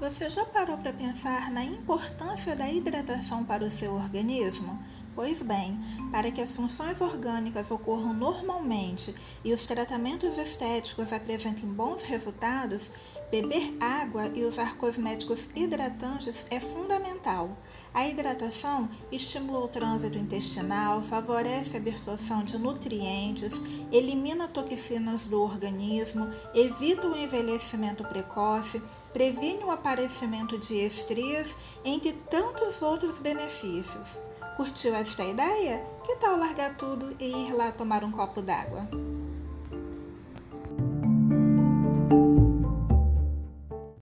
Você já parou para pensar na importância da hidratação para o seu organismo? Pois bem, para que as funções orgânicas ocorram normalmente e os tratamentos estéticos apresentem bons resultados, beber água e usar cosméticos hidratantes é fundamental. A hidratação estimula o trânsito intestinal, favorece a absorção de nutrientes, elimina toxinas do organismo, evita o envelhecimento precoce, previne o aparecimento de estrias, entre tantos outros benefícios. Curtiu esta ideia? Que tal largar tudo e ir lá tomar um copo d'água?